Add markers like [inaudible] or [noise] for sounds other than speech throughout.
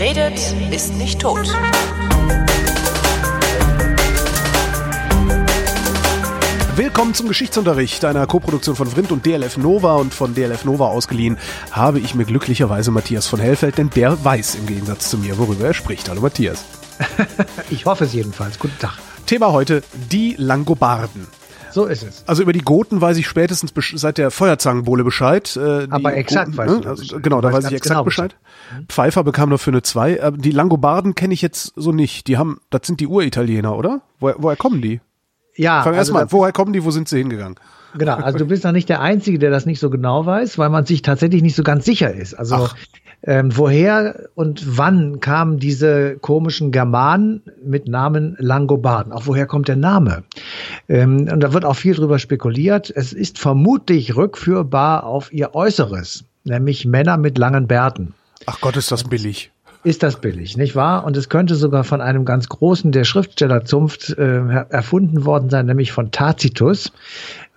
Wer redet, ist nicht tot. Willkommen zum Geschichtsunterricht, einer Koproduktion von Vrindt und DLF Nova und von DLF Nova ausgeliehen habe ich mir glücklicherweise Matthias von Hellfeld, denn der weiß im Gegensatz zu mir, worüber er spricht. Hallo Matthias. [laughs] ich hoffe es jedenfalls. Guten Tag. Thema heute, die Langobarden. So ist es. Also über die Goten weiß ich spätestens seit der Feuerzangenbowle Bescheid. Äh, Aber exakt Goten, weißt ne? also, Genau, da weiß ich exakt genau Bescheid. Bescheid. Pfeiffer bekam nur für eine 2. Die Langobarden kenne ich jetzt so nicht. Die haben, das sind die Uritaliener, oder? Woher, woher kommen die? Ja. Fang also erst mal, woher kommen die, wo sind sie hingegangen? Genau, also du bist noch nicht der Einzige, der das nicht so genau weiß, weil man sich tatsächlich nicht so ganz sicher ist. Also ähm, woher und wann kamen diese komischen Germanen mit Namen Langobarden? Auch woher kommt der Name? Ähm, und da wird auch viel drüber spekuliert. Es ist vermutlich rückführbar auf ihr Äußeres, nämlich Männer mit langen Bärten. Ach Gott, ist das billig ist das billig, nicht wahr? Und es könnte sogar von einem ganz großen der Schriftstellerzunft äh, erfunden worden sein, nämlich von Tacitus,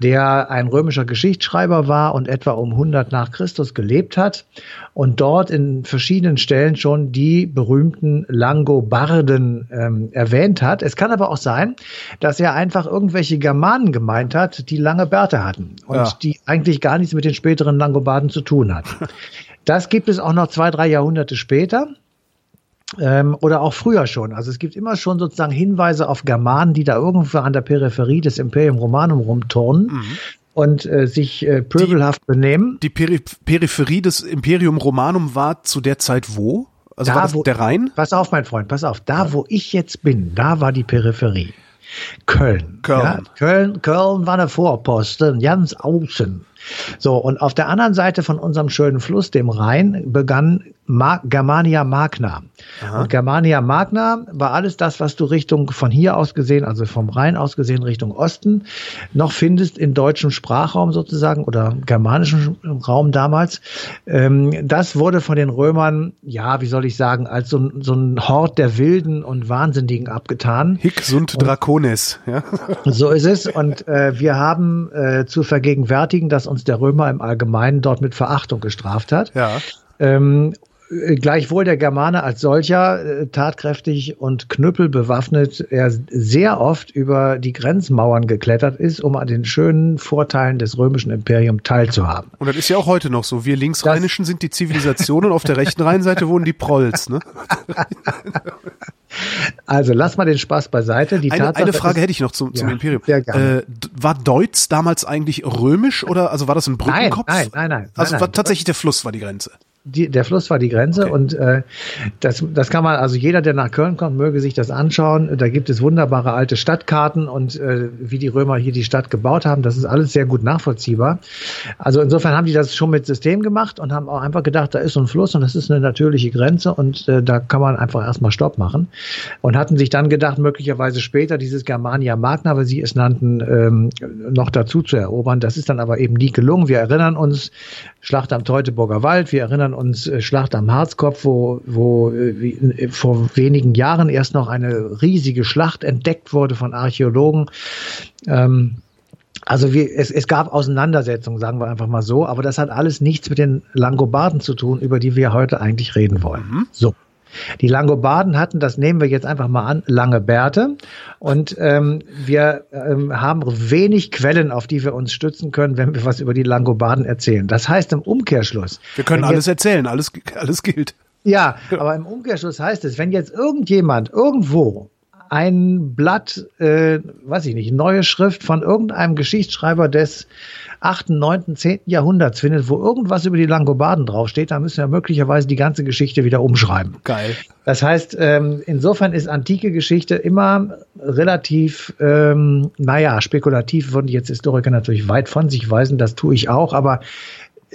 der ein römischer Geschichtsschreiber war und etwa um 100 nach Christus gelebt hat und dort in verschiedenen Stellen schon die berühmten Langobarden ähm, erwähnt hat. Es kann aber auch sein, dass er einfach irgendwelche Germanen gemeint hat, die lange Bärte hatten und ja. die eigentlich gar nichts mit den späteren Langobarden zu tun hat. Das gibt es auch noch zwei, drei Jahrhunderte später. Ähm, oder auch früher schon. Also es gibt immer schon sozusagen Hinweise auf Germanen, die da irgendwo an der Peripherie des Imperium Romanum rumturnen. Mhm. Und äh, sich äh, pöbelhaft die, benehmen. Die Peri Peripherie des Imperium Romanum war zu der Zeit wo? Also da, war das wo, der Rhein? Pass auf, mein Freund, pass auf. Da, wo ich jetzt bin, da war die Peripherie. Köln. Köln. Ja, Köln, Köln war eine Vorposten, ganz außen. So, und auf der anderen Seite von unserem schönen Fluss, dem Rhein, begann Ma Germania Magna. Aha. Und Germania Magna war alles das, was du Richtung von hier aus gesehen, also vom Rhein aus gesehen Richtung Osten, noch findest im deutschen Sprachraum sozusagen oder germanischen Raum damals. Ähm, das wurde von den Römern, ja, wie soll ich sagen, als so, so ein Hort der Wilden und Wahnsinnigen abgetan. Hic sunt Dracones, ja. So ist es. Und äh, wir haben äh, zu vergegenwärtigen, dass uns der Römer im Allgemeinen dort mit Verachtung gestraft hat. Ja. Ähm, gleichwohl der Germane als solcher äh, tatkräftig und Knüppel bewaffnet er sehr oft über die Grenzmauern geklettert ist, um an den schönen Vorteilen des römischen Imperiums teilzuhaben. Und das ist ja auch heute noch so. Wir Linksrheinischen das sind die Zivilisation und auf der rechten Rheinseite wohnen die Prolls, ne? [laughs] Also lass mal den Spaß beiseite. Die eine, eine Frage ist, hätte ich noch zum, zum ja, Imperium. Äh, war Deutz damals eigentlich römisch oder also war das ein Brückenkopf? Nein, nein, nein. nein also nein, war tatsächlich der Fluss war die Grenze die, der Fluss war die Grenze okay. und äh, das, das kann man, also jeder, der nach Köln kommt, möge sich das anschauen. Da gibt es wunderbare alte Stadtkarten und äh, wie die Römer hier die Stadt gebaut haben, das ist alles sehr gut nachvollziehbar. Also insofern haben die das schon mit System gemacht und haben auch einfach gedacht, da ist so ein Fluss und das ist eine natürliche Grenze und äh, da kann man einfach erstmal Stopp machen. Und hatten sich dann gedacht, möglicherweise später dieses Germania Magna, weil sie es nannten, ähm, noch dazu zu erobern. Das ist dann aber eben nie gelungen. Wir erinnern uns, Schlacht am Teutoburger Wald, wir erinnern erinnern uns äh, Schlacht am Harzkopf, wo, wo äh, vor wenigen Jahren erst noch eine riesige Schlacht entdeckt wurde von Archäologen. Ähm, also wir, es, es gab Auseinandersetzungen, sagen wir einfach mal so, aber das hat alles nichts mit den Langobarden zu tun, über die wir heute eigentlich reden wollen. Mhm. So. Die Langobarden hatten, das nehmen wir jetzt einfach mal an, lange Bärte. Und ähm, wir ähm, haben wenig Quellen, auf die wir uns stützen können, wenn wir was über die Langobarden erzählen. Das heißt im Umkehrschluss. Wir können alles jetzt, erzählen, alles, alles gilt. Ja, aber im Umkehrschluss heißt es, wenn jetzt irgendjemand irgendwo ein Blatt, äh, weiß ich nicht, neue Schrift von irgendeinem Geschichtsschreiber des 8., 9., 10. Jahrhunderts findet, wo irgendwas über die Langobarden draufsteht, dann müssen wir möglicherweise die ganze Geschichte wieder umschreiben. Geil. Das heißt, ähm, insofern ist antike Geschichte immer relativ, ähm, naja, spekulativ würden jetzt Historiker natürlich weit von sich weisen, das tue ich auch, aber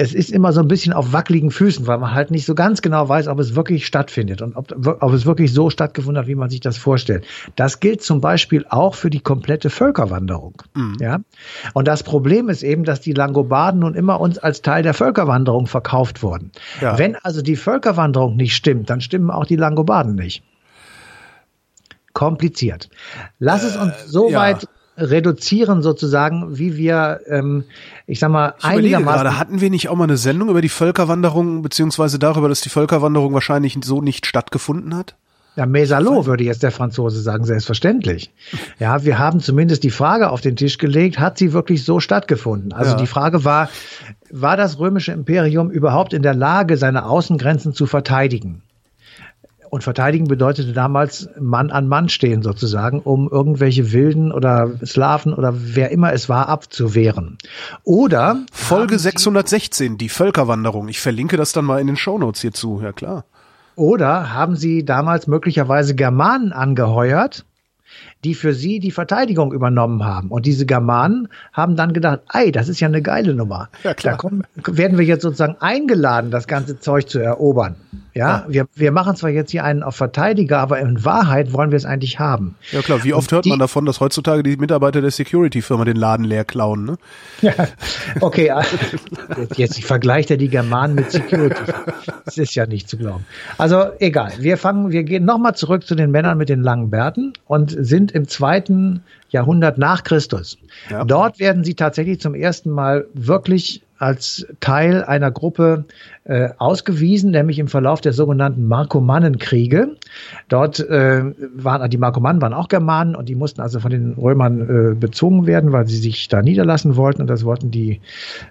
es ist immer so ein bisschen auf wackeligen Füßen, weil man halt nicht so ganz genau weiß, ob es wirklich stattfindet und ob, ob es wirklich so stattgefunden hat, wie man sich das vorstellt. Das gilt zum Beispiel auch für die komplette Völkerwanderung. Mhm. Ja? Und das Problem ist eben, dass die Langobarden nun immer uns als Teil der Völkerwanderung verkauft wurden. Ja. Wenn also die Völkerwanderung nicht stimmt, dann stimmen auch die Langobarden nicht. Kompliziert. Lass es uns äh, so äh, ja. weit reduzieren sozusagen, wie wir, ähm, ich sag mal, ich einigermaßen. gerade, hatten wir nicht auch mal eine Sendung über die Völkerwanderung, beziehungsweise darüber, dass die Völkerwanderung wahrscheinlich so nicht stattgefunden hat? Ja, Mesalo würde jetzt der Franzose sagen, selbstverständlich. Ja, wir haben zumindest die Frage auf den Tisch gelegt, hat sie wirklich so stattgefunden? Also ja. die Frage war, war das römische Imperium überhaupt in der Lage, seine Außengrenzen zu verteidigen? Und verteidigen bedeutete damals Mann an Mann stehen sozusagen, um irgendwelche Wilden oder Slaven oder wer immer es war abzuwehren. Oder Folge 616, die Völkerwanderung. Ich verlinke das dann mal in den Shownotes hierzu, ja klar. Oder haben sie damals möglicherweise Germanen angeheuert, die für sie die Verteidigung übernommen haben. Und diese Germanen haben dann gedacht, ey, das ist ja eine geile Nummer. Ja, klar. Da kommen, werden wir jetzt sozusagen eingeladen, das ganze Zeug zu erobern. Ja, ja, wir, wir machen zwar jetzt hier einen auf Verteidiger, aber in Wahrheit wollen wir es eigentlich haben. Ja klar, wie oft hört die, man davon, dass heutzutage die Mitarbeiter der Security-Firma den Laden leer klauen, ne? Ja, okay, jetzt, jetzt vergleicht er die Germanen mit Security. Das ist ja nicht zu glauben. Also egal, wir fangen, wir gehen nochmal zurück zu den Männern mit den langen Bärten und sind im zweiten Jahrhundert nach Christus. Ja. Dort werden sie tatsächlich zum ersten Mal wirklich als Teil einer Gruppe äh, ausgewiesen, nämlich im Verlauf der sogenannten Markomannenkriege. Dort äh, waren die Markomannen waren auch Germanen und die mussten also von den Römern äh, bezogen werden, weil sie sich da niederlassen wollten und das wollten die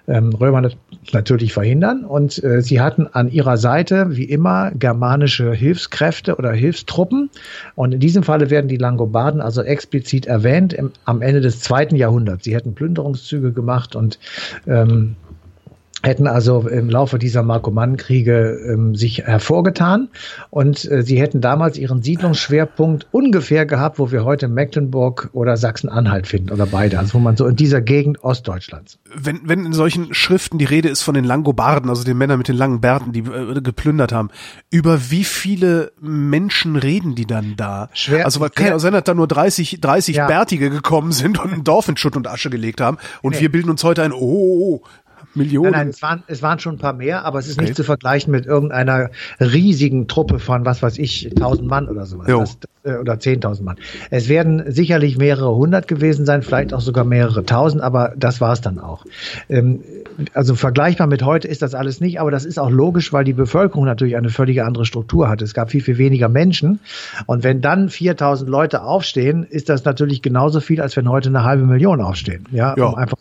ähm, Römer natürlich verhindern. Und äh, sie hatten an ihrer Seite wie immer germanische Hilfskräfte oder Hilfstruppen. Und in diesem Falle werden die Langobarden also explizit erwähnt im, am Ende des zweiten Jahrhunderts. Sie hätten Plünderungszüge gemacht und ähm, hätten also im Laufe dieser Markomannenkriege ähm, sich hervorgetan und äh, sie hätten damals ihren Siedlungsschwerpunkt ungefähr gehabt, wo wir heute Mecklenburg oder Sachsen-Anhalt finden oder beide, also wo man so in dieser Gegend Ostdeutschlands. Wenn, wenn in solchen Schriften die Rede ist von den Langobarden, also den Männern mit den langen Bärten, die äh, geplündert haben, über wie viele Menschen reden die dann da? Schwer, also weil keiner sein, dass da nur 30, 30 ja. Bärtige gekommen sind und ein Dorf in Schutt und Asche gelegt haben und nee. wir bilden uns heute ein, oh, oh, oh Millionen? Nein, nein, es waren, es waren schon ein paar mehr, aber es ist okay. nicht zu vergleichen mit irgendeiner riesigen Truppe von, was weiß ich, 1000 Mann oder sowas. Das, äh, oder 10.000 Mann. Es werden sicherlich mehrere hundert gewesen sein, vielleicht auch sogar mehrere tausend, aber das war es dann auch. Ähm, also vergleichbar mit heute ist das alles nicht, aber das ist auch logisch, weil die Bevölkerung natürlich eine völlig andere Struktur hat. Es gab viel, viel weniger Menschen. Und wenn dann 4000 Leute aufstehen, ist das natürlich genauso viel, als wenn heute eine halbe Million aufstehen. Ja, ja. um einfach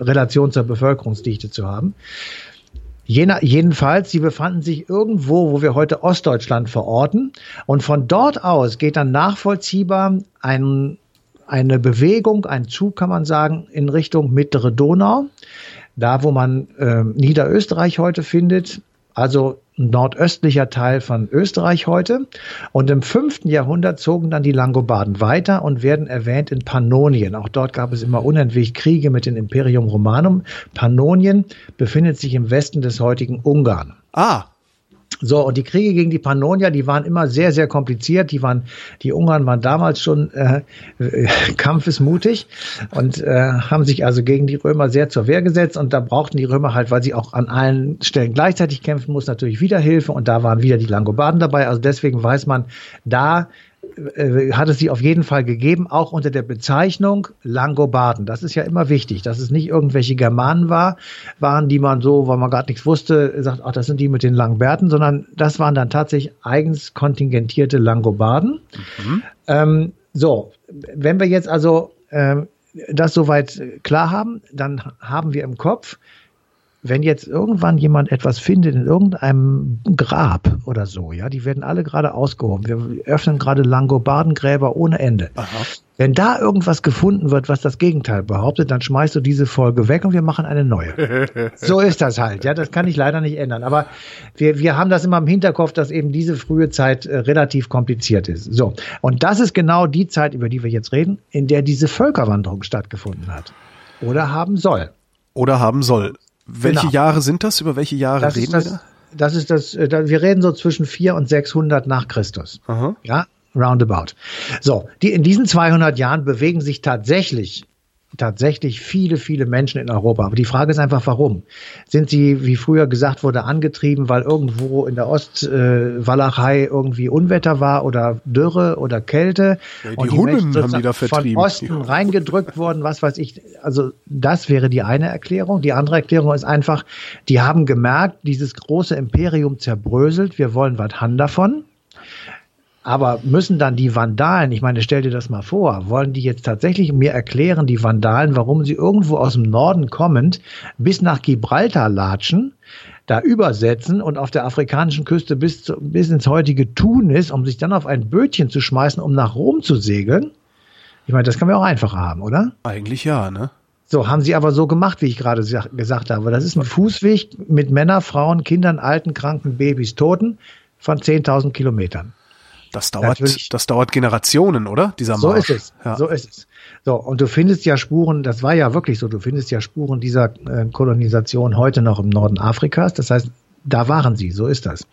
Relation zur Bevölkerungsdichte zu haben. Jener, jedenfalls, sie befanden sich irgendwo, wo wir heute Ostdeutschland verorten. Und von dort aus geht dann nachvollziehbar ein, eine Bewegung, ein Zug, kann man sagen, in Richtung mittlere Donau. Da, wo man äh, Niederösterreich heute findet, also nordöstlicher Teil von Österreich heute. Und im fünften Jahrhundert zogen dann die Langobarden weiter und werden erwähnt in Pannonien. Auch dort gab es immer unentwegt Kriege mit dem Imperium Romanum. Pannonien befindet sich im Westen des heutigen Ungarn. Ah, so, und die Kriege gegen die Pannonier, die waren immer sehr, sehr kompliziert. Die waren, die Ungarn waren damals schon äh, [laughs] kampfesmutig und äh, haben sich also gegen die Römer sehr zur Wehr gesetzt. Und da brauchten die Römer halt, weil sie auch an allen Stellen gleichzeitig kämpfen mussten, natürlich wieder Hilfe. Und da waren wieder die Langobarden dabei. Also deswegen weiß man, da äh, hat es sie auf jeden Fall gegeben, auch unter der Bezeichnung Langobarden. Das ist ja immer wichtig, dass es nicht irgendwelche Germanen war, waren, die man so, weil man gerade nichts wusste, sagt, ach, das sind die mit den langen Bärten, sondern das waren dann tatsächlich eigens kontingentierte Langobarden. Mhm. Ähm, so, wenn wir jetzt also ähm, das soweit klar haben, dann haben wir im Kopf, wenn jetzt irgendwann jemand etwas findet in irgendeinem Grab oder so, ja, die werden alle gerade ausgehoben. Wir öffnen gerade Langobardengräber ohne Ende. Aha. Wenn da irgendwas gefunden wird, was das Gegenteil behauptet, dann schmeißt du diese Folge weg und wir machen eine neue. [laughs] so ist das halt, ja, das kann ich leider nicht ändern. Aber wir, wir haben das immer im Hinterkopf, dass eben diese frühe Zeit äh, relativ kompliziert ist. So. Und das ist genau die Zeit, über die wir jetzt reden, in der diese Völkerwanderung stattgefunden hat. Oder haben soll. Oder haben soll. Welche genau. Jahre sind das? Über welche Jahre das reden das, wir da? Das ist das, äh, wir reden so zwischen 4 und 600 nach Christus. Aha. Ja, roundabout. So, die, in diesen 200 Jahren bewegen sich tatsächlich tatsächlich viele, viele Menschen in Europa. Aber die Frage ist einfach, warum? Sind sie, wie früher gesagt wurde, angetrieben, weil irgendwo in der Ostwalachei äh, irgendwie Unwetter war oder Dürre oder Kälte? Ja, die, und die Hunden haben die da vertrieben. Von Osten reingedrückt worden, was weiß ich. Also das wäre die eine Erklärung. Die andere Erklärung ist einfach, die haben gemerkt, dieses große Imperium zerbröselt, wir wollen was haben davon. Aber müssen dann die Vandalen, ich meine, stell dir das mal vor, wollen die jetzt tatsächlich mir erklären, die Vandalen, warum sie irgendwo aus dem Norden kommend bis nach Gibraltar latschen, da übersetzen und auf der afrikanischen Küste bis, zu, bis ins heutige Tunis, um sich dann auf ein Bötchen zu schmeißen, um nach Rom zu segeln? Ich meine, das kann man auch einfacher haben, oder? Eigentlich ja, ne? So, haben sie aber so gemacht, wie ich gerade gesagt habe. Das ist ein Fußweg mit Männern, Frauen, Kindern, Alten, Kranken, Babys, Toten von 10.000 Kilometern. Das dauert, das dauert Generationen, oder? Dieser so Marsch. ist es. Ja. So ist es. So, und du findest ja Spuren, das war ja wirklich so, du findest ja Spuren dieser äh, Kolonisation heute noch im Norden Afrikas. Das heißt, da waren sie, so ist das.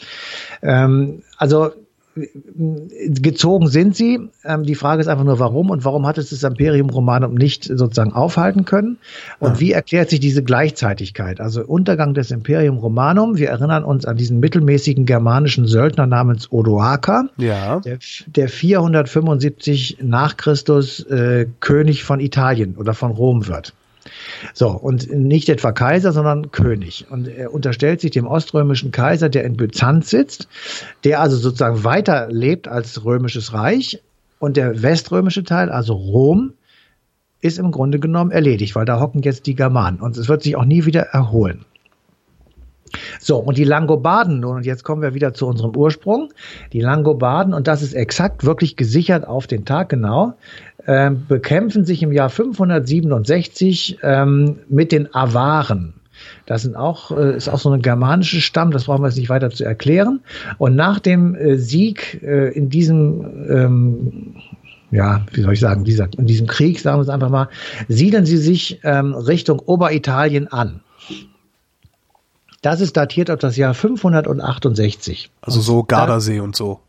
Ähm, also gezogen sind sie. Ähm, die Frage ist einfach nur, warum und warum hat es das Imperium Romanum nicht sozusagen aufhalten können? Und ja. wie erklärt sich diese Gleichzeitigkeit? Also Untergang des Imperium Romanum. Wir erinnern uns an diesen mittelmäßigen germanischen Söldner namens Odoaker, ja. der, der 475 nach Christus äh, König von Italien oder von Rom wird. So, und nicht etwa Kaiser, sondern König. Und er unterstellt sich dem oströmischen Kaiser, der in Byzanz sitzt, der also sozusagen weiter lebt als römisches Reich. Und der weströmische Teil, also Rom, ist im Grunde genommen erledigt, weil da hocken jetzt die Germanen. Und es wird sich auch nie wieder erholen. So, und die Langobarden nun, und jetzt kommen wir wieder zu unserem Ursprung. Die Langobarden, und das ist exakt wirklich gesichert auf den Tag genau, äh, bekämpfen sich im Jahr 567 ähm, mit den Awaren. Das sind auch, äh, ist auch so ein germanischer Stamm, das brauchen wir jetzt nicht weiter zu erklären. Und nach dem äh, Sieg äh, in diesem ähm, ja, wie soll ich sagen, dieser, in diesem Krieg, sagen wir es einfach mal, siedeln sie sich ähm, Richtung Oberitalien an. Das ist datiert auf das Jahr 568. Also so Gardasee und so.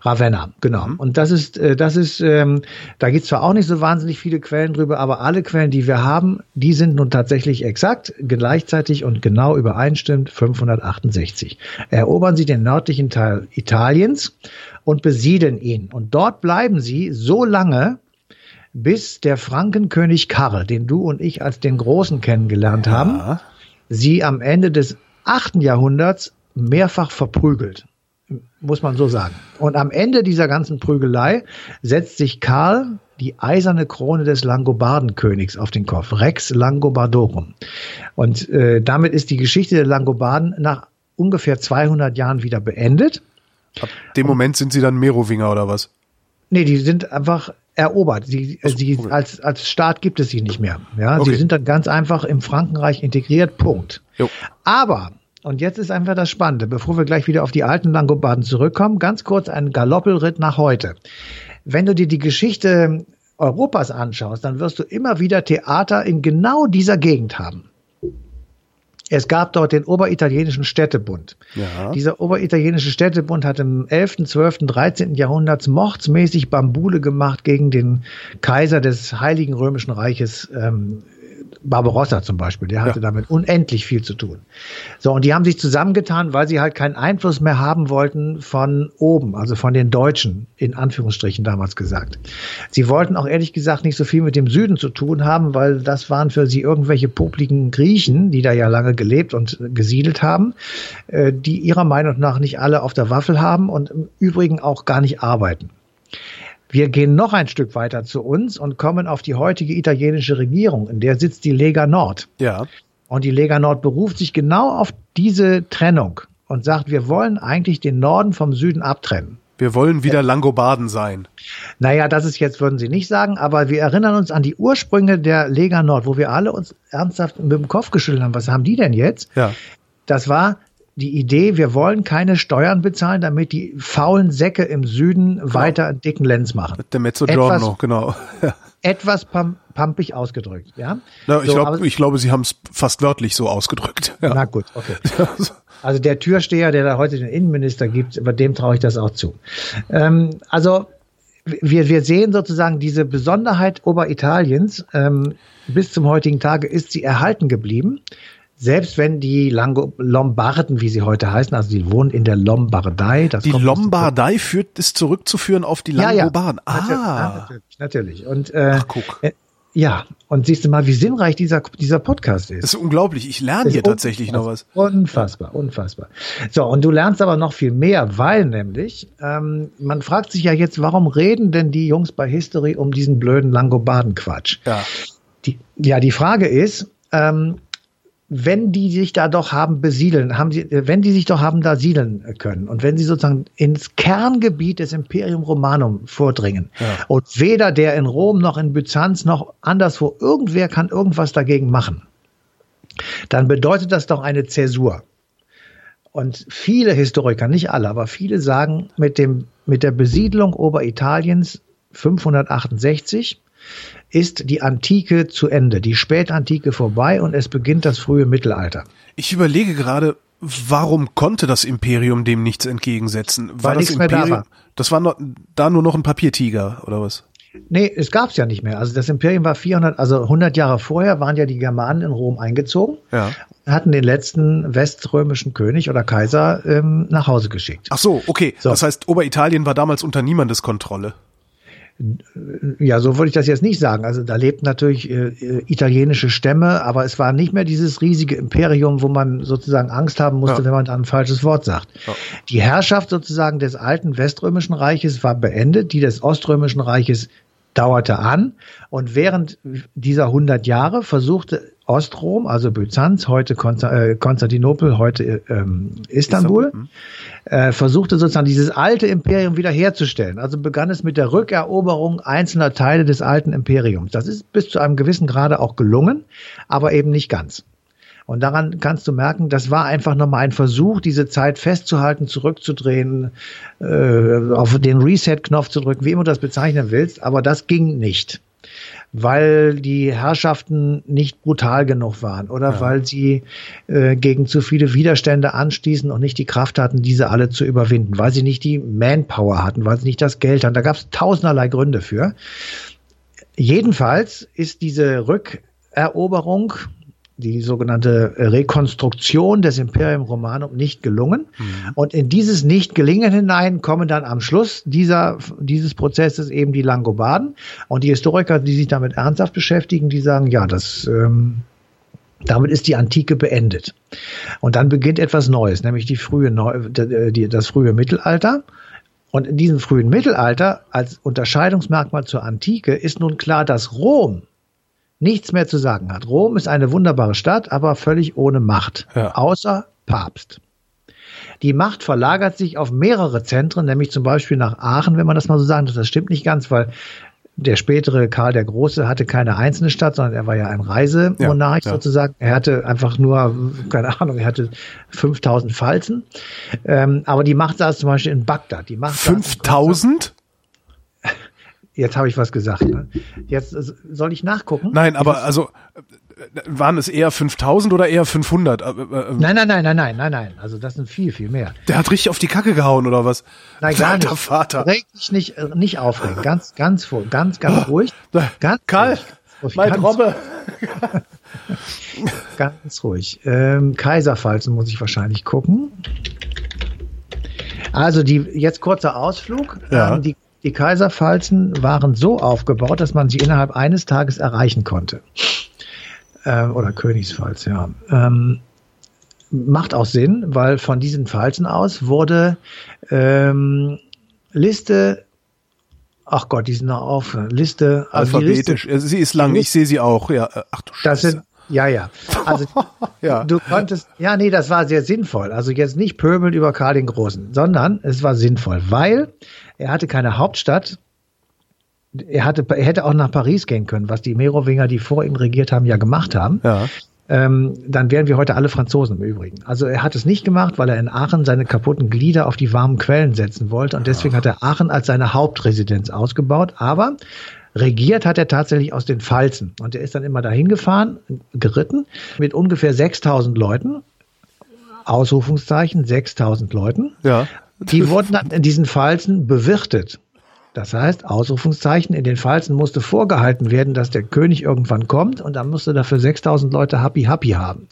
Ravenna, genau. Mhm. Und das ist, äh, das ist, ähm, da gibt es zwar auch nicht so wahnsinnig viele Quellen drüber, aber alle Quellen, die wir haben, die sind nun tatsächlich exakt, gleichzeitig und genau übereinstimmt 568. Erobern sie den nördlichen Teil Italiens und besiedeln ihn. Und dort bleiben sie so lange, bis der Frankenkönig Karl, den du und ich als den Großen kennengelernt ja. haben, sie am Ende des achten Jahrhunderts mehrfach verprügelt. Muss man so sagen. Und am Ende dieser ganzen Prügelei setzt sich Karl die eiserne Krone des Langobardenkönigs auf den Kopf, Rex Langobardorum. Und äh, damit ist die Geschichte der Langobarden nach ungefähr 200 Jahren wieder beendet. Ab dem Moment sind sie dann Merowinger oder was? Nee, die sind einfach erobert. Sie, so, sie okay. als, als Staat gibt es sie nicht mehr. Ja, okay. sie sind dann ganz einfach im Frankenreich integriert. Punkt. Jo. Aber und jetzt ist einfach das Spannende, bevor wir gleich wieder auf die alten Langobarden zurückkommen, ganz kurz ein Galoppelritt nach heute. Wenn du dir die Geschichte Europas anschaust, dann wirst du immer wieder Theater in genau dieser Gegend haben. Es gab dort den Oberitalienischen Städtebund. Ja. Dieser Oberitalienische Städtebund hat im 11., 12., 13. Jahrhunderts mordsmäßig Bambule gemacht gegen den Kaiser des Heiligen Römischen Reiches ähm, Barbarossa zum Beispiel, der hatte ja. damit unendlich viel zu tun. So, und die haben sich zusammengetan, weil sie halt keinen Einfluss mehr haben wollten von oben, also von den Deutschen, in Anführungsstrichen damals gesagt. Sie wollten auch ehrlich gesagt nicht so viel mit dem Süden zu tun haben, weil das waren für sie irgendwelche popligen Griechen, die da ja lange gelebt und gesiedelt haben, äh, die ihrer Meinung nach nicht alle auf der Waffel haben und im Übrigen auch gar nicht arbeiten. Wir gehen noch ein Stück weiter zu uns und kommen auf die heutige italienische Regierung, in der sitzt die Lega Nord. Ja. Und die Lega Nord beruft sich genau auf diese Trennung und sagt, wir wollen eigentlich den Norden vom Süden abtrennen. Wir wollen wieder Langobarden sein. Naja, das ist jetzt, würden Sie nicht sagen, aber wir erinnern uns an die Ursprünge der Lega Nord, wo wir alle uns ernsthaft mit dem Kopf geschüttelt haben. Was haben die denn jetzt? Ja. Das war die Idee, wir wollen keine Steuern bezahlen, damit die faulen Säcke im Süden genau. weiter einen dicken Lenz machen. Der Mezzogiorno, genau. [laughs] etwas pump pumpig ausgedrückt, ja. Na, ich, so, glaub, ich glaube, Sie haben es fast wörtlich so ausgedrückt. Ja. Na gut, okay. [laughs] Also der Türsteher, der da heute den Innenminister gibt, bei dem traue ich das auch zu. Ähm, also wir, wir sehen sozusagen diese Besonderheit Oberitaliens ähm, bis zum heutigen Tage ist sie erhalten geblieben. Selbst wenn die Lango Lombarden, wie sie heute heißen, also die wohnen in der Lombardei. Das die Lombardei führt, ist zurückzuführen auf die Langobarden. Ja, ja. Ah. Natürlich, natürlich. Und, äh, Ach, guck. Äh, ja, und siehst du mal, wie sinnreich dieser, dieser Podcast ist. Das ist unglaublich. Ich lerne hier tatsächlich noch was. Unfassbar, unfassbar. So, und du lernst aber noch viel mehr, weil nämlich, ähm, man fragt sich ja jetzt, warum reden denn die Jungs bei History um diesen blöden Langobarden-Quatsch? Ja. Die, ja, die Frage ist, ähm, wenn die sich da doch haben besiedeln, haben sie, wenn die sich doch haben da siedeln können und wenn sie sozusagen ins Kerngebiet des Imperium Romanum vordringen Ja. und weder der in Rom noch in Byzanz noch anderswo irgendwer kann irgendwas dagegen machen, dann bedeutet das doch eine Zäsur. Und viele Historiker, nicht alle, aber viele sagen, mit dem, mit der Besiedlung Oberitaliens 568 ist die Antike zu Ende, die Spätantike vorbei und es beginnt das frühe Mittelalter. Ich überlege gerade, warum konnte das Imperium dem nichts entgegensetzen? Weil das mehr da war. das war noch, da nur noch ein Papiertiger oder was? Nee, es gab's ja nicht mehr. Also das Imperium war 400, also 100 Jahre vorher waren ja die Germanen in Rom eingezogen, Ja. hatten den letzten weströmischen König oder Kaiser ähm, nach Hause geschickt. Ach so, okay. So. Das heißt, Oberitalien war damals unter niemandes Kontrolle. Ja, so würde ich das jetzt nicht sagen. Also da lebten natürlich äh, äh, italienische Stämme, aber es war nicht mehr dieses riesige Imperium, wo man sozusagen Angst haben musste, Ja. wenn man da ein falsches Wort sagt. Ja. Die Herrschaft sozusagen des alten Weströmischen Reiches war beendet, die des Oströmischen Reiches dauerte an und während dieser 100 Jahre versuchte Ostrom, also Byzanz, heute Konsta äh, Konstantinopel, heute ähm, Istanbul, Istanbul, hm. äh, versuchte sozusagen dieses alte Imperium wiederherzustellen. Also begann es mit der Rückeroberung einzelner Teile des alten Imperiums. Das ist bis zu einem gewissen Grade auch gelungen, aber eben nicht ganz. Und daran kannst du merken, das war einfach nochmal ein Versuch, diese Zeit festzuhalten, zurückzudrehen, äh, auf den Reset-Knopf zu drücken, wie immer du das bezeichnen willst, aber das ging nicht. Weil die Herrschaften nicht brutal genug waren oder Ja. weil sie äh, gegen zu viele Widerstände anstießen und nicht die Kraft hatten, diese alle zu überwinden, weil sie nicht die Manpower hatten, weil sie nicht das Geld hatten. Da gab es tausenderlei Gründe für. Jedenfalls ist diese Rückeroberung, die sogenannte Rekonstruktion des Imperium Romanum nicht gelungen. Und in dieses Nicht-Gelingen hinein kommen dann am Schluss dieser, dieses Prozesses eben die Langobarden. Und die Historiker, die sich damit ernsthaft beschäftigen, die sagen, ja, das, ähm, damit ist die Antike beendet. Und dann beginnt etwas Neues, nämlich die frühe Neu die, das frühe Mittelalter. Und in diesem frühen Mittelalter als Unterscheidungsmerkmal zur Antike ist nun klar, dass Rom nichts mehr zu sagen hat. Rom ist eine wunderbare Stadt, aber völlig ohne Macht, Ja. außer Papst. Die Macht verlagert sich auf mehrere Zentren, nämlich zum Beispiel nach Aachen, wenn man das mal so sagen darf. Das stimmt nicht ganz, weil der spätere Karl der Große hatte keine einzelne Stadt, sondern er war ja ein Reisemonarch Ja, ja. sozusagen. Er hatte einfach nur, keine Ahnung, er hatte 5000 Falzen. Ähm, aber die Macht saß zum Beispiel in Bagdad. Die Macht saß in 5000? Jetzt habe ich was gesagt. Ne? Jetzt äh, soll ich nachgucken? Nein, aber also äh, waren es eher 5000 oder eher 500? Äh, Nein, nein, nein, nein, nein, nein, nein. Also das sind viel, viel mehr. Der hat richtig auf die Kacke gehauen oder was? Nein, gar Alter nicht. Vater. Reg dich nicht, nicht aufregen. Ganz, ganz ganz, ganz ruhig. Ganz Karl, ruhig. mein ganz, Robbe. [laughs] Ganz ruhig. Ähm, Kaiserfalzen muss ich wahrscheinlich gucken. Also die jetzt kurzer Ausflug. Ja. Ähm, die, die Kaiserfalzen waren so aufgebaut, dass man sie innerhalb eines Tages erreichen konnte. Ähm, oder Königsfalz, ja. Ähm, macht auch Sinn, weil von diesen Falzen aus wurde ähm, Liste, ach Gott, die sind noch auf, Liste, also Liste, Alphabetisch. Äh, Sie ist lang, ich sehe sie auch. Ja, äh, ach du das Scheiße. sind, ja, ja. Also [laughs] ja. Du konntest, ja, nee, das war sehr sinnvoll. Also jetzt nicht pöbeln über Karl den Großen, sondern es war sinnvoll, weil er hatte keine Hauptstadt. Er, hatte, er hätte auch nach Paris gehen können, was die Merowinger, die vor ihm regiert haben, ja gemacht haben. ja. Ähm, dann wären wir heute alle Franzosen im Übrigen. Also er hat es nicht gemacht, weil er in Aachen seine kaputten Glieder auf die warmen Quellen setzen wollte. Und deswegen hat er Aachen als seine Hauptresidenz ausgebaut. Aber regiert hat er tatsächlich aus den Pfalzen. Und er ist dann immer dahin gefahren, geritten, mit ungefähr 6000 Leuten. Ausrufungszeichen, 6000 Leuten. Ja. Die wurden dann in diesen Pfalzen bewirtet. Das heißt, Ausrufungszeichen, in den Pfalzen musste vorgehalten werden, dass der König irgendwann kommt und dann musste dafür 6000 Leute happy happy haben.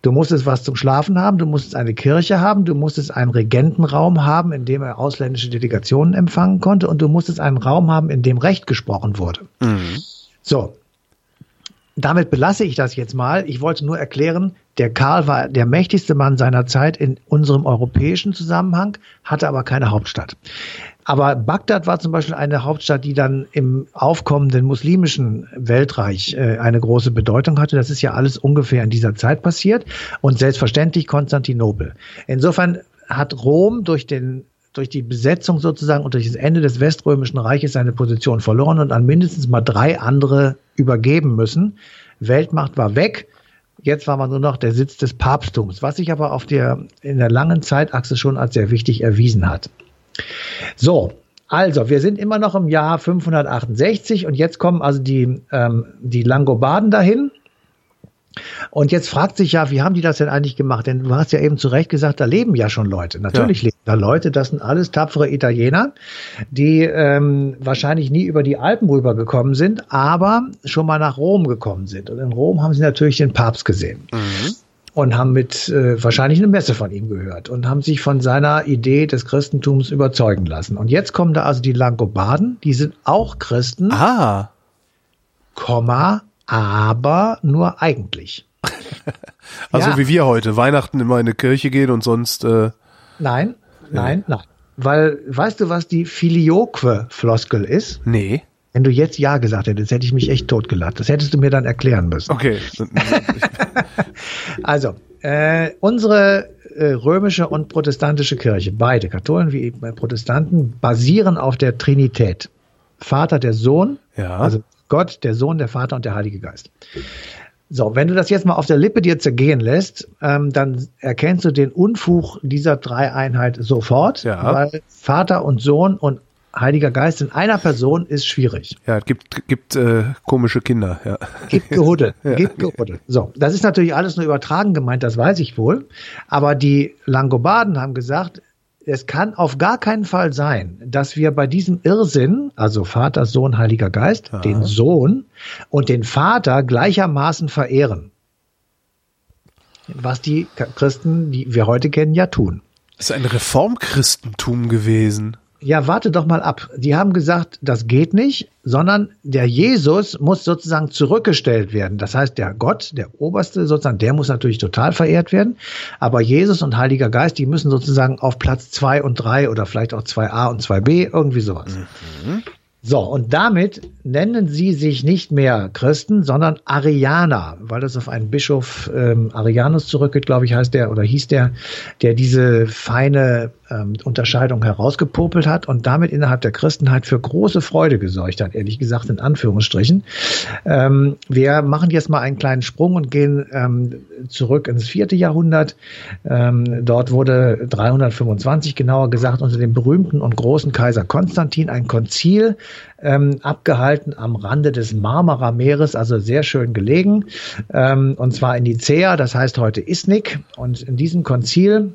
Du musstest was zum Schlafen haben, du musstest eine Kirche haben, du musstest einen Regentenraum haben, in dem er ausländische Delegationen empfangen konnte und du musstest einen Raum haben, in dem Recht gesprochen wurde. Mhm. So. Damit belasse ich das jetzt mal. Ich wollte nur erklären, der Karl war der mächtigste Mann seiner Zeit in unserem europäischen Zusammenhang, hatte aber keine Hauptstadt. Aber Bagdad war zum Beispiel eine Hauptstadt, die dann im aufkommenden muslimischen Weltreich äh, eine große Bedeutung hatte. Das ist ja alles ungefähr in dieser Zeit passiert. Und selbstverständlich Konstantinopel. Insofern hat Rom durch den durch die Besetzung sozusagen und durch das Ende des Weströmischen Reiches seine Position verloren und an mindestens mal drei andere übergeben müssen. Weltmacht war weg. Jetzt war man nur noch der Sitz des Papsttums, was sich aber auf der, in der langen Zeitachse schon als sehr wichtig erwiesen hat. So, also, wir sind immer noch im Jahr 568 und jetzt kommen also die, ähm, die Langobarden dahin. Und jetzt fragt sich ja, wie haben die das denn eigentlich gemacht? Denn du hast ja eben zu Recht gesagt, da leben ja schon Leute. Natürlich ja. leben da Leute. Das sind alles tapfere Italiener, die ähm, wahrscheinlich nie über die Alpen rübergekommen sind, aber schon mal nach Rom gekommen sind. Und in Rom haben sie natürlich den Papst gesehen. Mhm und haben mit äh, wahrscheinlich eine Messe von ihm gehört und haben sich von seiner Idee des Christentums überzeugen lassen. Und jetzt kommen da also die Langobarden, die sind auch Christen. Ah. Komma, aber nur eigentlich. [laughs] also ja. wie wir heute, Weihnachten immer in eine Kirche gehen und sonst. Äh, nein, nein, ja. nein. Weil, weißt du, was die Filioque-Floskel ist? Nee. Wenn du jetzt Ja gesagt hättest, hätte ich mich echt totgelacht. Das hättest du mir dann erklären müssen. Okay. [laughs] also, äh, unsere äh, römische und protestantische Kirche, beide, Katholen wie Protestanten, basieren auf der Trinität. Vater, der Sohn, ja. also Gott, der Sohn, der Vater und der Heilige Geist. So, wenn du das jetzt mal auf der Lippe dir zergehen lässt, ähm, dann erkennst du den Unfug dieser Dreieinheit sofort, ja. weil Vater und Sohn und Heiliger Geist in einer Person ist schwierig. Ja, gibt gibt äh, komische Kinder. Ja. Gibt Gehuddel, [laughs] ja. gibt Gehuddel. So, das ist natürlich alles nur übertragen gemeint, das weiß ich wohl. Aber die Langobarden haben gesagt, es kann auf gar keinen Fall sein, dass wir bei diesem Irrsinn, also Vater, Sohn, Heiliger Geist, Aha. den Sohn und den Vater gleichermaßen verehren. Was die Christen, die wir heute kennen, ja tun. Das ist ein Reformchristentum gewesen ja, warte doch mal ab. Die haben gesagt, das geht nicht, sondern der Jesus muss sozusagen zurückgestellt werden. Das heißt, der Gott, der Oberste sozusagen, der muss natürlich total verehrt werden. Aber Jesus und Heiliger Geist, die müssen sozusagen auf Platz zwei und drei oder vielleicht auch zwei a und zwei b irgendwie sowas. Mhm. So, und damit nennen sie sich nicht mehr Christen, sondern Arianer, weil das auf einen Bischof ähm, Arianus zurückgeht, glaube ich, heißt der oder hieß der, der diese feine ähm, Unterscheidung herausgepopelt hat und damit innerhalb der Christenheit für große Freude gesorgt hat, ehrlich gesagt in Anführungsstrichen. Ähm, wir machen jetzt mal einen kleinen Sprung und gehen ähm, zurück ins vierte Jahrhundert. Ähm, dort wurde 325 genauer gesagt unter dem berühmten und großen Kaiser Konstantin ein Konzil ähm, abgehalten am Rande des Marmara-Meeres, also sehr schön gelegen, ähm, und zwar in Nicea, das heißt heute Isnik. Und in diesem Konzil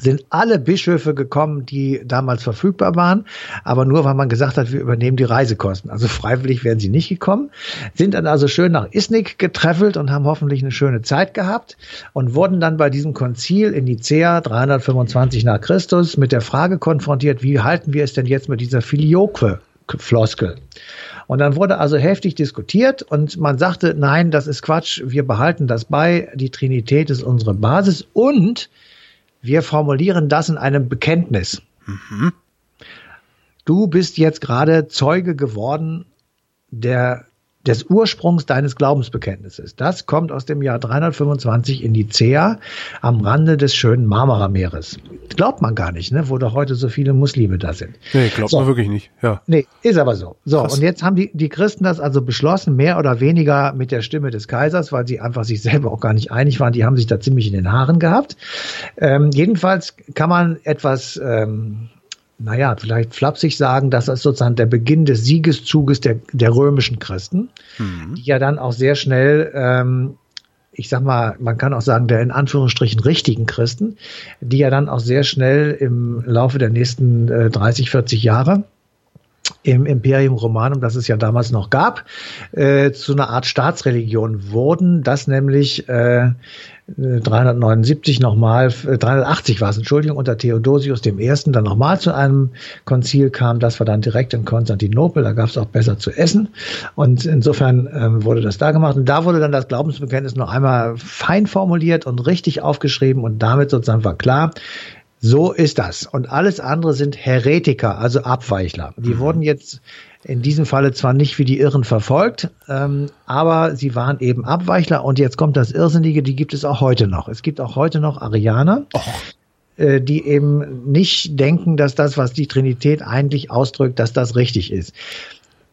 sind alle Bischöfe gekommen, die damals verfügbar waren, aber nur weil man gesagt hat, wir übernehmen die Reisekosten. Also freiwillig wären sie nicht gekommen, sind dann also schön nach Isnik getreffelt und haben hoffentlich eine schöne Zeit gehabt und wurden dann bei diesem Konzil in Nicea 325 nach Christus mit der Frage konfrontiert, wie halten wir es denn jetzt mit dieser Filioque Floskel. Und dann wurde also heftig diskutiert und man sagte, nein, das ist Quatsch, wir behalten das bei, die Trinität ist unsere Basis und wir formulieren das in einem Bekenntnis. Mhm. Du bist jetzt gerade Zeuge geworden der des Ursprungs deines Glaubensbekenntnisses. Das kommt aus dem Jahr 325 in Nicea am Rande des schönen Marmara-Meeres. Glaubt man gar nicht, ne, wo doch heute so viele Muslime da sind. Nee, glaubt so. man wirklich nicht, ja. Nee, ist aber so. So, Krass. und jetzt haben die, die Christen das also beschlossen, mehr oder weniger mit der Stimme des Kaisers, weil sie einfach sich selber auch gar nicht einig waren. Die haben sich da ziemlich in den Haaren gehabt. Ähm, jedenfalls kann man etwas ähm, naja, vielleicht flapsig sagen, das ist sozusagen der Beginn des Siegeszuges der, der römischen Christen, mhm. die ja dann auch sehr schnell, ähm, ich sag mal, man kann auch sagen, der in Anführungsstrichen richtigen Christen, die ja dann auch sehr schnell im Laufe der nächsten äh, 30, 40 Jahre im Imperium Romanum, das es ja damals noch gab, äh, zu einer Art Staatsreligion wurden, das nämlich äh, 379 nochmal, 380 war es, Entschuldigung, unter Theodosius I. dann nochmal zu einem Konzil kam. Das war dann direkt in Konstantinopel, da gab es auch besser zu essen. Und insofern ähm, wurde das da gemacht. Und da wurde dann das Glaubensbekenntnis noch einmal fein formuliert und richtig aufgeschrieben und damit sozusagen war klar, so ist das. Und alles andere sind Heretiker, also Abweichler. Die mhm. wurden jetzt in diesem Falle zwar nicht wie die Irren verfolgt, ähm, aber sie waren eben Abweichler. Und jetzt kommt das Irrsinnige, die gibt es auch heute noch. Es gibt auch heute noch Arianer. Oh die eben nicht denken, dass das, was die Trinität eigentlich ausdrückt, dass das richtig ist.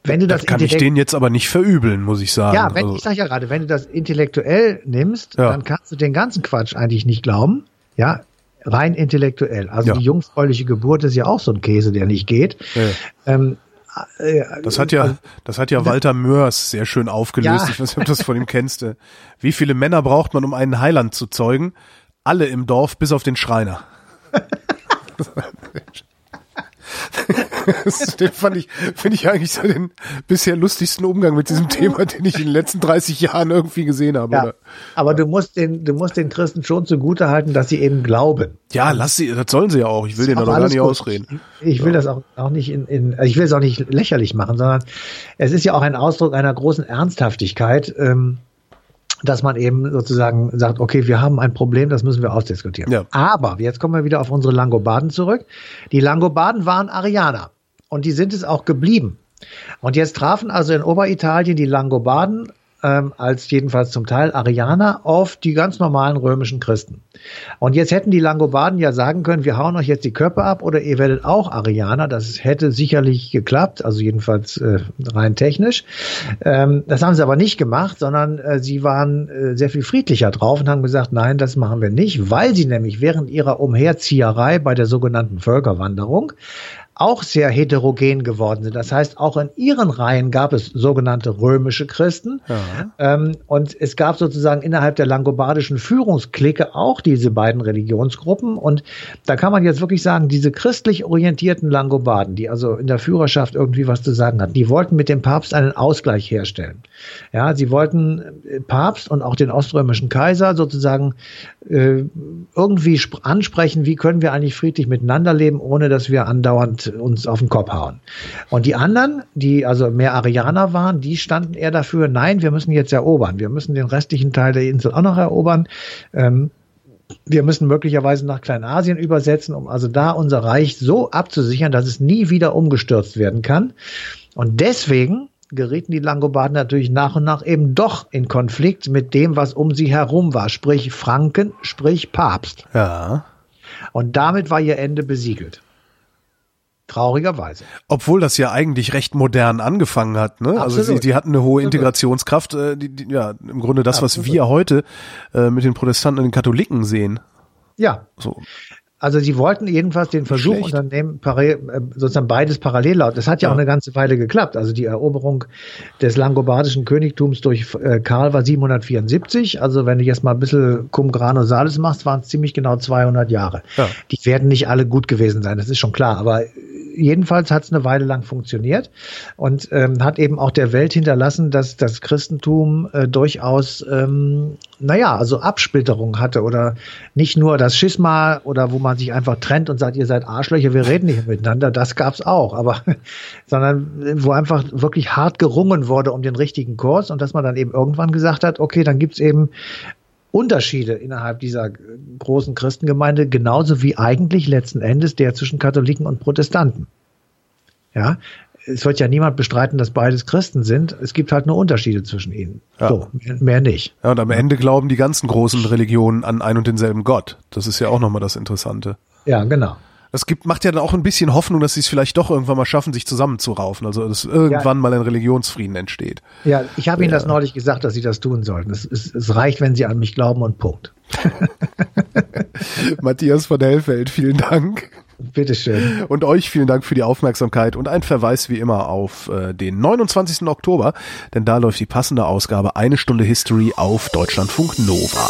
Wenn du das, das kann ich denen jetzt aber nicht verübeln, muss ich sagen. Ja, wenn, also. ich sage ja gerade, wenn du das intellektuell nimmst, ja. dann kannst du den ganzen Quatsch eigentlich nicht glauben. Ja, rein intellektuell. Also ja. die jungfräuliche Geburt ist ja auch so ein Käse, der nicht geht. Ja. Ähm, äh, das hat ja, das hat ja Walter Mörs sehr schön aufgelöst. Ja. Ich weiß nicht, ob du das von ihm kennst. Wie viele Männer braucht man, um einen Heiland zu zeugen? Alle im Dorf, bis auf den Schreiner. [laughs] den fand ich, finde ich eigentlich so den bisher lustigsten Umgang mit diesem Thema, den ich in den letzten 30 Jahren irgendwie gesehen habe. Ja, aber du musst den, du musst den Christen schon zugute halten, dass sie eben glauben. Ja, lass sie, das sollen sie ja auch. Ich will den doch gar nicht gut. ausreden. Ich, will ja. das auch, auch nicht in, in, ich will es auch nicht lächerlich machen, sondern es ist ja auch ein Ausdruck einer großen Ernsthaftigkeit. Ähm, dass man eben sozusagen sagt, okay, wir haben ein Problem, das müssen wir ausdiskutieren. Ja. Aber jetzt kommen wir wieder auf unsere Langobarden zurück. Die Langobarden waren Arianer und die sind es auch geblieben. Und jetzt trafen also in Oberitalien die Langobarden ähm, als jedenfalls zum Teil Arianer auf die ganz normalen römischen Christen. Und jetzt hätten die Langobarden ja sagen können, wir hauen euch jetzt die Köpfe ab oder ihr werdet auch Arianer. Das hätte sicherlich geklappt, also jedenfalls äh, rein technisch. Ähm, das haben sie aber nicht gemacht, sondern äh, sie waren äh, sehr viel friedlicher drauf und haben gesagt, nein, das machen wir nicht, weil sie nämlich während ihrer Umherzieherei bei der sogenannten Völkerwanderung auch sehr heterogen geworden sind. Das heißt, auch in ihren Reihen gab es sogenannte römische Christen. Ja. Ähm, und es gab sozusagen innerhalb der langobardischen Führungsklicke auch diese beiden Religionsgruppen. Und da kann man jetzt wirklich sagen, diese christlich orientierten Langobarden, die also in der Führerschaft irgendwie was zu sagen hatten, die wollten mit dem Papst einen Ausgleich herstellen. Ja, sie wollten äh, Papst und auch den oströmischen Kaiser sozusagen äh, irgendwie ansprechen, wie können wir eigentlich friedlich miteinander leben, ohne dass wir andauernd uns auf den Kopf hauen. Und die anderen, die also mehr Arianer waren, die standen eher dafür, nein, wir müssen jetzt erobern. Wir müssen den restlichen Teil der Insel auch noch erobern. Ähm, wir müssen möglicherweise nach Kleinasien übersetzen, um also da unser Reich so abzusichern, dass es nie wieder umgestürzt werden kann. Und deswegen gerieten die Langobarden natürlich nach und nach eben doch in Konflikt mit dem, was um sie herum war, sprich Franken, sprich Papst. Ja. Und damit war ihr Ende besiegelt. Traurigerweise. Obwohl das ja eigentlich recht modern angefangen hat, ne? Absolut. Also sie, die hatten eine hohe Integrationskraft, äh, die, die, ja, im Grunde das, Absolut. was wir heute äh, mit den Protestanten und den Katholiken sehen. Ja. So. Also sie wollten jedenfalls den Versuch Schlecht. unternehmen, äh, sozusagen beides parallel laut. Das hat ja, ja, auch eine ganze Weile geklappt. Also die Eroberung des langobardischen Königtums durch äh, Karl war 774. Also wenn du jetzt mal ein bisschen Cum Grano Salis machst, waren es ziemlich genau 200 Jahre. Ja. Die werden nicht alle gut gewesen sein, das ist schon klar. Aber jedenfalls hat es eine Weile lang funktioniert und ähm, hat eben auch der Welt hinterlassen, dass das Christentum äh, durchaus, ähm, naja, also Absplitterung hatte oder nicht nur das Schisma oder wo man sich einfach trennt und sagt, ihr seid Arschlöcher, wir reden nicht miteinander, das gab's auch, aber [laughs] sondern wo einfach wirklich hart gerungen wurde um den richtigen Kurs und dass man dann eben irgendwann gesagt hat, okay, dann gibt's eben Unterschiede innerhalb dieser großen Christengemeinde, genauso wie eigentlich letzten Endes der zwischen Katholiken und Protestanten. Ja, es wird ja niemand bestreiten, dass beides Christen sind. Es gibt halt nur Unterschiede zwischen ihnen. Ja. So, mehr, mehr, nicht. Ja, und am Ende glauben die ganzen großen Religionen an ein und denselben Gott. Das ist ja auch nochmal das Interessante. Ja, genau. Das gibt, macht ja dann auch ein bisschen Hoffnung, dass sie es vielleicht doch irgendwann mal schaffen, sich zusammenzuraufen. Also, dass irgendwann ja. mal ein Religionsfrieden entsteht. Ja, ich habe Ihnen das neulich gesagt, dass Sie das tun sollten. Es, es, es reicht, wenn Sie an mich glauben und Punkt. [laughs] Matthias von Hellfeld, vielen Dank. Bitteschön. Und euch vielen Dank für die Aufmerksamkeit und ein Verweis wie immer auf äh, den 29. Oktober, denn da läuft die passende Ausgabe Eine Stunde History auf Deutschlandfunk Nova.